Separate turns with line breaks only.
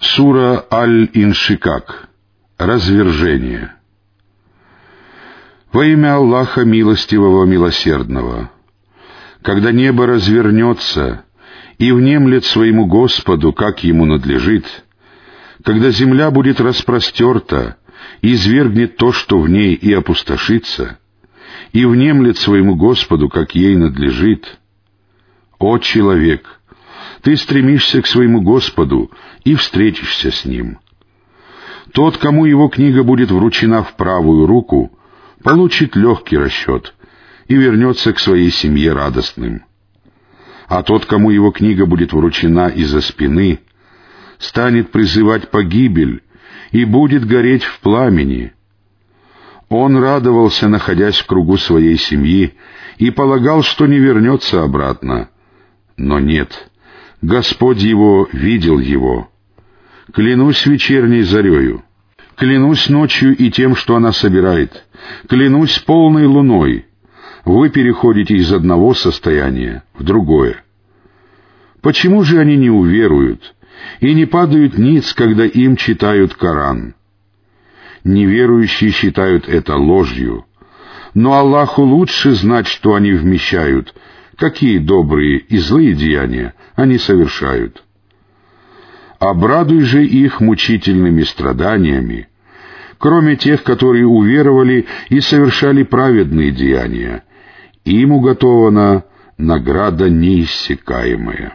Сура Аль-Иншикак. Развержение. Во имя Аллаха Милостивого Милосердного. Когда небо развернется и внемлет своему Господу, как ему надлежит, когда земля будет распростерта, и извергнет то, что в ней, и опустошится, и внемлет своему Господу, как ей надлежит. О человек! Ты стремишься к своему Господу и встретишься с Ним. Тот, кому его книга будет вручена в правую руку, получит легкий расчет и вернется к своей семье радостным. А тот, кому его книга будет вручена из-за спины, станет призывать погибель и будет гореть в пламени. Он радовался, находясь в кругу своей семьи, и полагал, что не вернется обратно. Но нет, Господь его видел его. Клянусь вечерней зарею, клянусь ночью и тем, что она собирает, клянусь полной луной. Вы переходите из одного состояния в другое. Почему же они не уверуют и не падают ниц, когда им читают Коран? Неверующие считают это ложью, но Аллаху лучше знать, что они вмещают — какие добрые и злые деяния они совершают. Обрадуй же их мучительными страданиями, кроме тех, которые уверовали и совершали праведные деяния. Им уготована награда неиссякаемая.